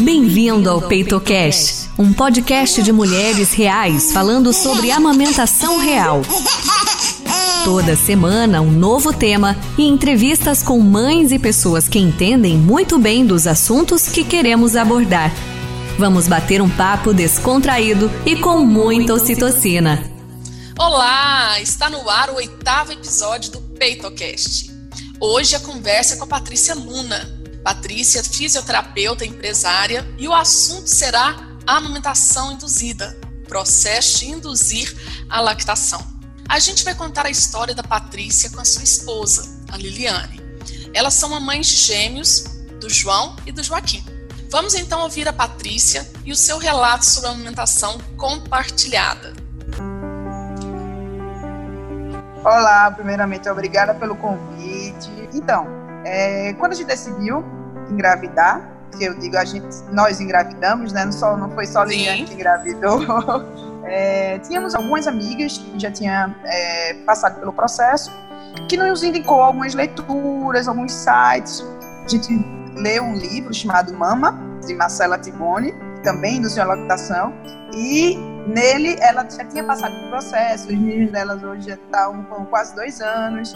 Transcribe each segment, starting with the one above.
Bem-vindo ao PeitoCast, um podcast de mulheres reais falando sobre amamentação real. Toda semana, um novo tema e entrevistas com mães e pessoas que entendem muito bem dos assuntos que queremos abordar. Vamos bater um papo descontraído e com muita ocitocina. Olá! Está no ar o oitavo episódio do PeitoCast. Hoje a conversa é com a Patrícia Luna. Patrícia, fisioterapeuta empresária, e o assunto será a amamentação induzida, processo de induzir a lactação. A gente vai contar a história da Patrícia com a sua esposa, a Liliane. Elas são mamães de gêmeos, do João e do Joaquim. Vamos então ouvir a Patrícia e o seu relato sobre a amamentação compartilhada. Olá, primeiramente, obrigada pelo convite. Então, é, quando a gente decidiu engravidar, que eu digo, a gente, nós engravidamos, né? Não, só, não foi só Liliane que engravidou. É, tínhamos algumas amigas que já tinham é, passado pelo processo, que nos indicou algumas leituras, alguns sites. A gente leu um livro chamado Mama, de Marcela Tiboni, também do Senhor Lactação, e nele ela já tinha passado pelo processo, os meninos delas hoje já estão com quase dois anos,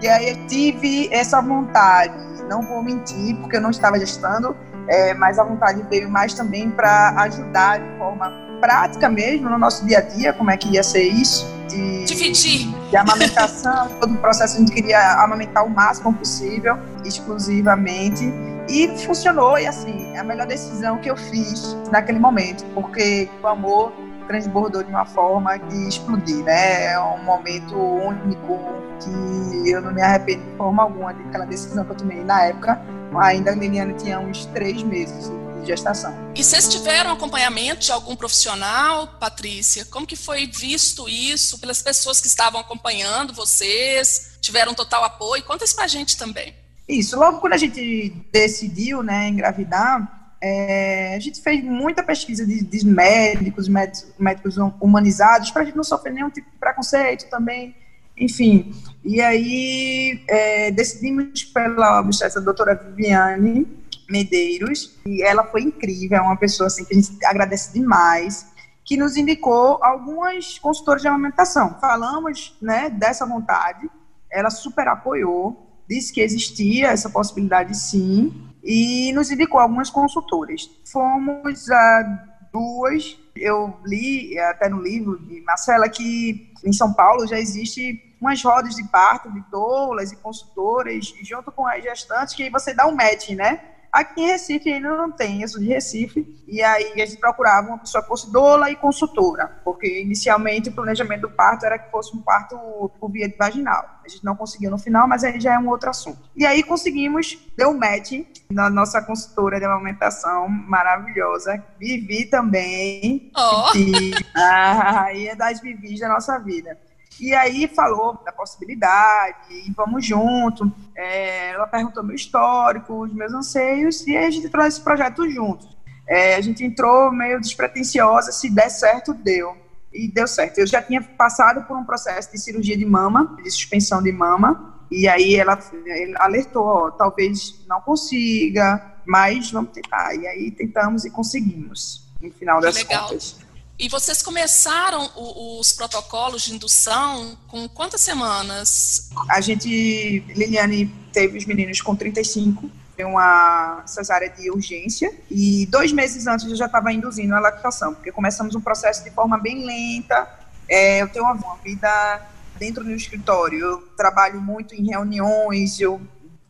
e aí eu tive essa vontade, não vou mentir, porque eu não estava gestando, é, mas a vontade veio mais também para ajudar de forma prática mesmo no nosso dia a dia, como é que ia ser isso. De, Dividir. De amamentação, todo o processo a gente queria amamentar o máximo possível, exclusivamente. E funcionou, e assim, é a melhor decisão que eu fiz naquele momento, porque o amor transbordou de uma forma de explodir, né? É um momento único que eu não me arrependo de forma alguma daquela decisão que eu tomei na época. Ainda a Liliane tinha uns três meses de gestação. E vocês tiveram acompanhamento de algum profissional, Patrícia? Como que foi visto isso pelas pessoas que estavam acompanhando vocês? Tiveram total apoio? Conta isso pra gente também. Isso, logo quando a gente decidiu, né, engravidar, é, a gente fez muita pesquisa de, de médicos, médicos, médicos humanizados, para a gente não sofrer nenhum tipo de preconceito também, enfim. E aí é, decidimos pela obstetra doutora Viviane Medeiros, e ela foi incrível, é uma pessoa assim, que a gente agradece demais, que nos indicou algumas consultoras de amamentação. Falamos né, dessa vontade, ela super apoiou, disse que existia essa possibilidade sim, e nos indicou algumas consultoras. Fomos a duas, eu li até no livro de Marcela que em São Paulo já existe umas rodas de parto de doulas e consultoras junto com as gestantes que você dá um match, né? Aqui em Recife ainda não tem, sou de Recife, e aí a gente procurava uma pessoa que fosse doula e consultora, porque inicialmente o planejamento do parto era que fosse um parto por via vaginal. A gente não conseguiu no final, mas aí já é um outro assunto. E aí conseguimos, deu um match na nossa consultora de amamentação maravilhosa, Vivi também, oh. e a rainha das Vivis da nossa vida. E aí falou da possibilidade, e vamos junto. É, ela perguntou meu histórico, os meus anseios, e a gente entrou nesse projeto juntos. É, a gente entrou meio despretensiosa, se der certo, deu. E deu certo. Eu já tinha passado por um processo de cirurgia de mama, de suspensão de mama, e aí ela, ela alertou, ó, talvez não consiga, mas vamos tentar. E aí tentamos e conseguimos, no final das Legal. contas. E vocês começaram o, os protocolos de indução com quantas semanas? A gente, Liliane teve os meninos com 35, foi uma cesárea de urgência, e dois meses antes eu já estava induzindo a lactação, porque começamos um processo de forma bem lenta. É, eu tenho uma, vida dentro do escritório, eu trabalho muito em reuniões, eu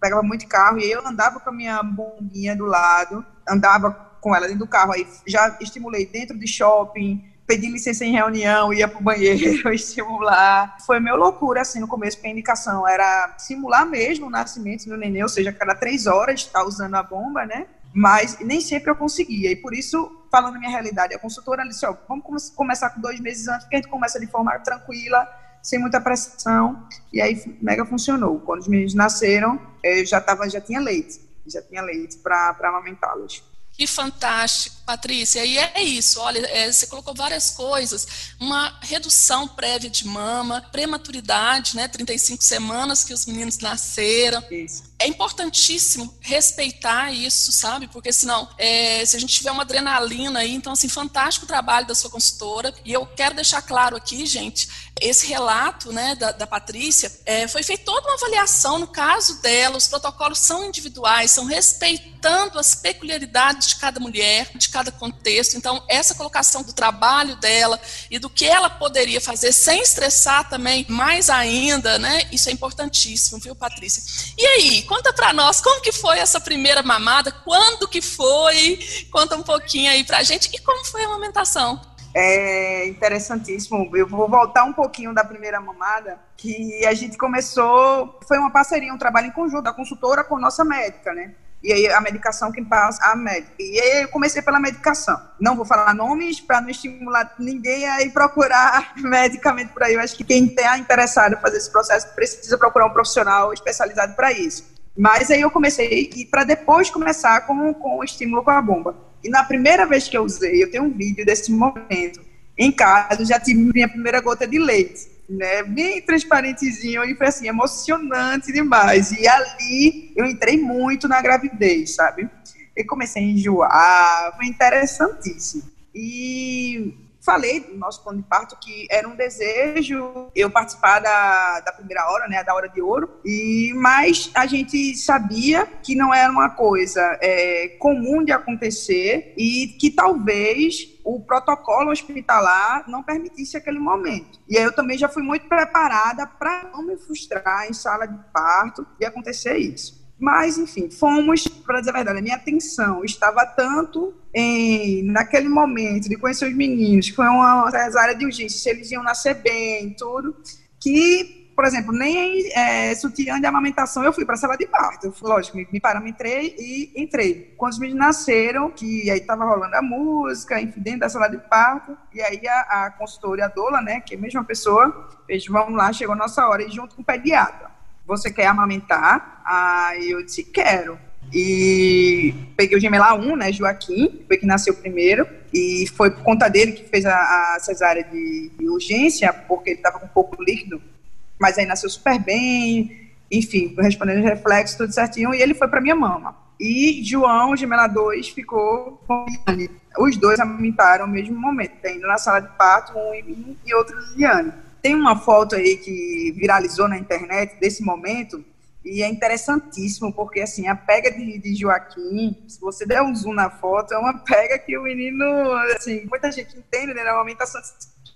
pegava muito carro e eu andava com a minha bombinha do lado, andava com ela dentro do carro. Aí já estimulei dentro de shopping, pedi licença em reunião, ia pro banheiro estimular. Foi meio loucura, assim, no começo, porque a indicação era simular mesmo o nascimento do neném, ou seja, cada três horas estar tá usando a bomba, né? Mas nem sempre eu conseguia. E por isso, falando da minha realidade, a consultora disse, ó, vamos começar com dois meses antes, porque a gente começa de forma tranquila, sem muita pressão. E aí, mega funcionou. Quando os meninos nasceram, eu já, tava, já tinha leite. Já tinha leite para amamentá-los. Que fantástico, Patrícia. E é isso, olha, é, você colocou várias coisas. Uma redução prévia de mama, prematuridade, né? 35 semanas que os meninos nasceram. Isso. É importantíssimo respeitar isso, sabe? Porque senão, é, se a gente tiver uma adrenalina aí, então, assim, fantástico o trabalho da sua consultora. E eu quero deixar claro aqui, gente, esse relato né, da, da Patrícia, é, foi feita toda uma avaliação no caso dela, os protocolos são individuais, são respeitando as peculiaridades de cada mulher, de cada contexto. Então, essa colocação do trabalho dela e do que ela poderia fazer sem estressar também, mais ainda, né? Isso é importantíssimo, viu, Patrícia? E aí, conta para nós como que foi essa primeira mamada, quando que foi? Conta um pouquinho aí pra gente e como foi a amamentação. É interessantíssimo. Eu vou voltar um pouquinho da primeira mamada, que a gente começou, foi uma parceria, um trabalho em conjunto, a consultora com nossa médica, né? E aí a medicação quem passa a médica. E aí eu comecei pela medicação. Não vou falar nomes para não estimular ninguém a ir procurar medicamento por aí. Eu acho que quem está interessado em fazer esse processo precisa procurar um profissional especializado para isso. Mas aí eu comecei e para depois começar com, com o estímulo com a bomba. E na primeira vez que eu usei, eu tenho um vídeo desse momento. Em casa, já tive minha primeira gota de leite, né? Bem transparentezinho e foi assim, emocionante demais. E ali eu entrei muito na gravidez, sabe? Eu comecei a enjoar, foi interessantíssimo. E falei do nosso plano de parto que era um desejo eu participar da, da primeira hora, né, da hora de ouro, e mas a gente sabia que não era uma coisa é, comum de acontecer e que talvez o protocolo hospitalar não permitisse aquele momento. E aí eu também já fui muito preparada para não me frustrar em sala de parto e acontecer isso. Mas, enfim, fomos, para dizer a verdade, a minha atenção estava tanto em, naquele momento de conhecer os meninos, que foi uma área de urgência, se eles iam nascer bem, tudo, que, por exemplo, nem é, sutiã de amamentação eu fui para a sala de parto. Eu, lógico, me, me parametrei e entrei. Quando os meninos nasceram, que aí estava rolando a música, enfim, dentro da sala de parto, e aí a, a consultora, a doula, né, que é a mesma pessoa, fez, vamos lá, chegou a nossa hora, e junto com o pediatra você quer amamentar? Aí eu disse, quero. E peguei o gemela 1, né, Joaquim, foi que nasceu primeiro, e foi por conta dele que fez a, a cesárea de, de, urgência, porque ele estava com pouco líquido, mas aí nasceu super bem, enfim, respondendo os reflexos, tudo certinho, e ele foi para minha mama. E João, gemela 2, ficou com Liliane. Os dois amamentaram no mesmo momento, indo na sala de parto, um em mim e outro Liliane. Tem uma foto aí que viralizou na internet desse momento e é interessantíssimo, porque assim, a pega de, de, Joaquim, se você der um zoom na foto, é uma pega que o menino, assim, muita gente entende, né, na amamentação,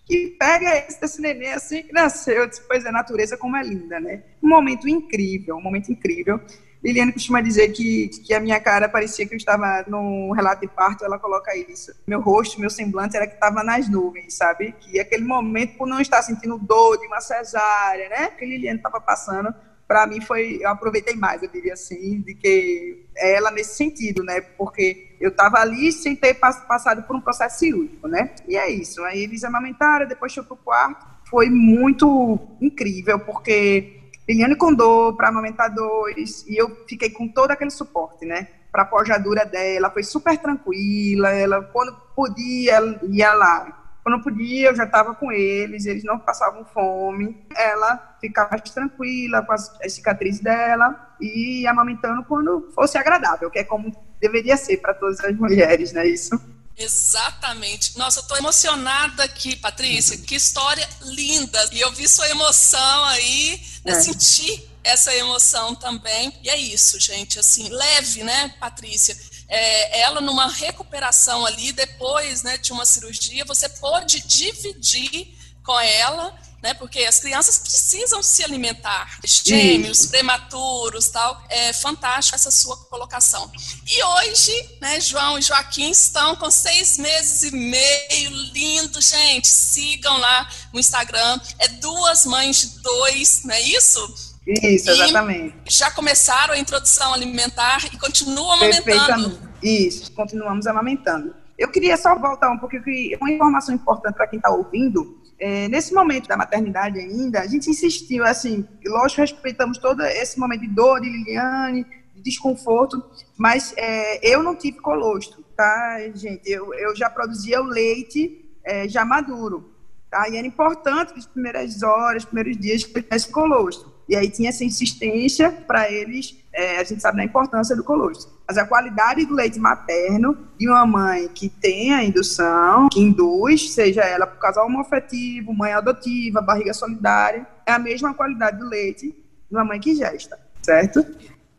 que pega esse desse neném assim que nasceu, depois a natureza como é linda, né? Um momento incrível, um momento incrível. Liliane costuma dizer que, que a minha cara parecia que eu estava num relato de parto, ela coloca isso. Meu rosto, meu semblante era que estava nas nuvens, sabe? Que aquele momento, por não estar sentindo dor de uma cesárea, né? Que Liliane estava passando, para mim foi, eu aproveitei mais, eu diria assim, de que ela nesse sentido, né? Porque eu estava ali sem ter passado por um processo cirúrgico, né? E é isso. Aí eles amamentaram, depois foi pro quarto. Foi muito incrível, porque Liliane com dor para amamentar dois, e eu fiquei com todo aquele suporte, né? Para a pojadura dela, foi super tranquila, ela, quando podia, ia lá. Quando podia, eu já estava com eles, eles não passavam fome. Ela ficava mais tranquila com as, as cicatrizes dela e amamentando quando fosse agradável, que é como deveria ser para todas as mulheres, né? Isso. Exatamente. Nossa, eu tô emocionada aqui, Patrícia. Que história linda. E eu vi sua emoção aí, né? é. senti essa emoção também. E é isso, gente. Assim, leve, né, Patrícia? É, ela numa recuperação ali, depois né, de uma cirurgia, você pode dividir com ela né? Porque as crianças precisam se alimentar, gêmeos, prematuros, tal. É fantástico essa sua colocação. E hoje, né, João e Joaquim estão com seis meses e meio, lindo, gente. Sigam lá no Instagram. É duas mães de dois, não é isso? Isso, exatamente. E já começaram a introdução alimentar e continuam amamentando. Isso, continuamos amamentando. Eu queria só voltar um pouquinho, uma informação importante para quem está ouvindo, é, nesse momento da maternidade ainda, a gente insistiu, assim, lógico, respeitamos todo esse momento de dor de Liliane, de desconforto, mas é, eu não tive colostro, tá, gente? Eu, eu já produzia o leite é, já maduro, tá? E era importante nas primeiras horas, primeiros dias que eu tivesse colostro. E aí tinha essa insistência para eles é, a gente sabe da importância do colostro. Mas a qualidade do leite materno de uma mãe que tem a indução, que induz, seja ela por casal homoafetivo, mãe adotiva, barriga solidária, é a mesma qualidade do leite de uma mãe que gesta, certo?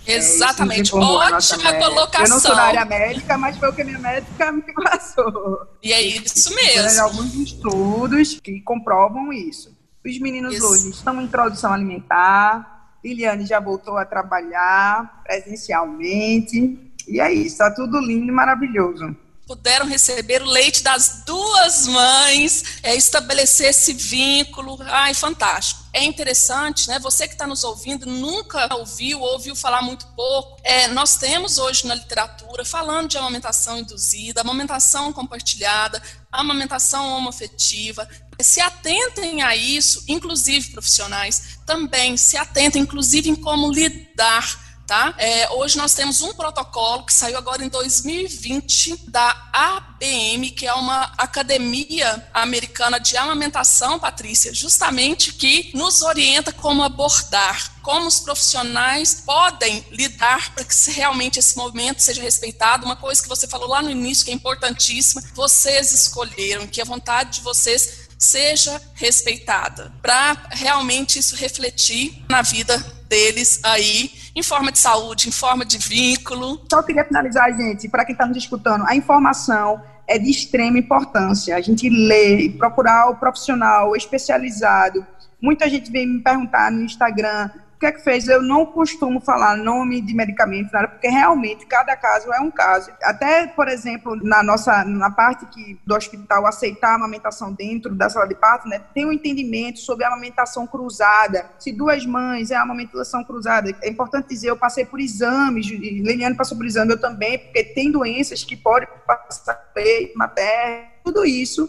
Exatamente, é ótima colocação. Eu não sou da área médica, mas foi o que a minha médica me passou. E é isso mesmo. Tem alguns estudos que comprovam isso. Os meninos isso. hoje estão em introdução alimentar, Liliane já voltou a trabalhar presencialmente, e é isso, está tudo lindo e maravilhoso puderam receber o leite das duas mães, é, estabelecer esse vínculo. Ai, fantástico. É interessante, né? Você que está nos ouvindo nunca ouviu ou ouviu falar muito pouco. É, nós temos hoje na literatura falando de amamentação induzida, amamentação compartilhada, amamentação homoafetiva. Se atentem a isso, inclusive profissionais, também se atentem, inclusive, em como lidar Tá? É, hoje nós temos um protocolo que saiu agora em 2020 da ABM, que é uma academia americana de amamentação, Patrícia, justamente que nos orienta como abordar, como os profissionais podem lidar para que realmente esse movimento seja respeitado. Uma coisa que você falou lá no início que é importantíssima, vocês escolheram que a vontade de vocês seja respeitada, para realmente isso refletir na vida deles aí em forma de saúde, em forma de vínculo. Só queria finalizar, gente, para quem está nos escutando, a informação é de extrema importância. A gente lê, procurar o profissional especializado. Muita gente vem me perguntar no Instagram que é que fez? Eu não costumo falar nome de medicamento, nada, porque realmente cada caso é um caso. Até, por exemplo, na nossa, na parte que, do hospital aceitar a amamentação dentro da sala de parto, né, tem um entendimento sobre a amamentação cruzada. Se duas mães é a amamentação cruzada, é importante dizer, eu passei por exames, Liliane passou por exame, eu também, porque tem doenças que podem passar peito, materno, tudo isso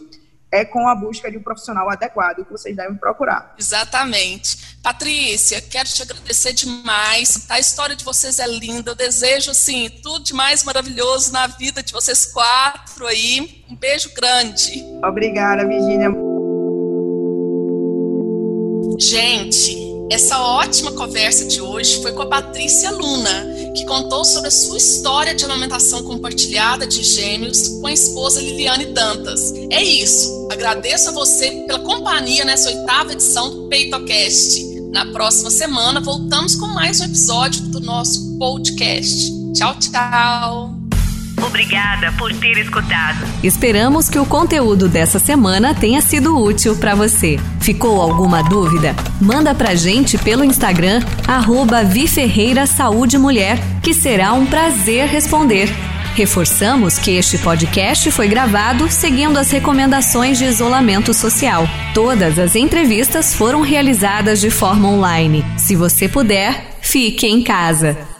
é com a busca de um profissional adequado que vocês devem procurar. Exatamente. Patrícia, quero te agradecer demais. A história de vocês é linda. Eu desejo, assim, tudo de mais maravilhoso na vida de vocês quatro aí. Um beijo grande. Obrigada, Virginia. Gente, essa ótima conversa de hoje foi com a Patrícia Luna, que contou sobre a sua história de amamentação compartilhada de gêmeos com a esposa Liliane Dantas. É isso. Agradeço a você pela companhia nessa oitava edição do PeitoCast. Na próxima semana voltamos com mais um episódio do nosso podcast. Tchau, tchau. Obrigada por ter escutado. Esperamos que o conteúdo dessa semana tenha sido útil para você. Ficou alguma dúvida? Manda pra gente pelo Instagram, arroba Viferreira Saúde Mulher, que será um prazer responder. Reforçamos que este podcast foi gravado seguindo as recomendações de isolamento social. Todas as entrevistas foram realizadas de forma online. Se você puder, fique em casa.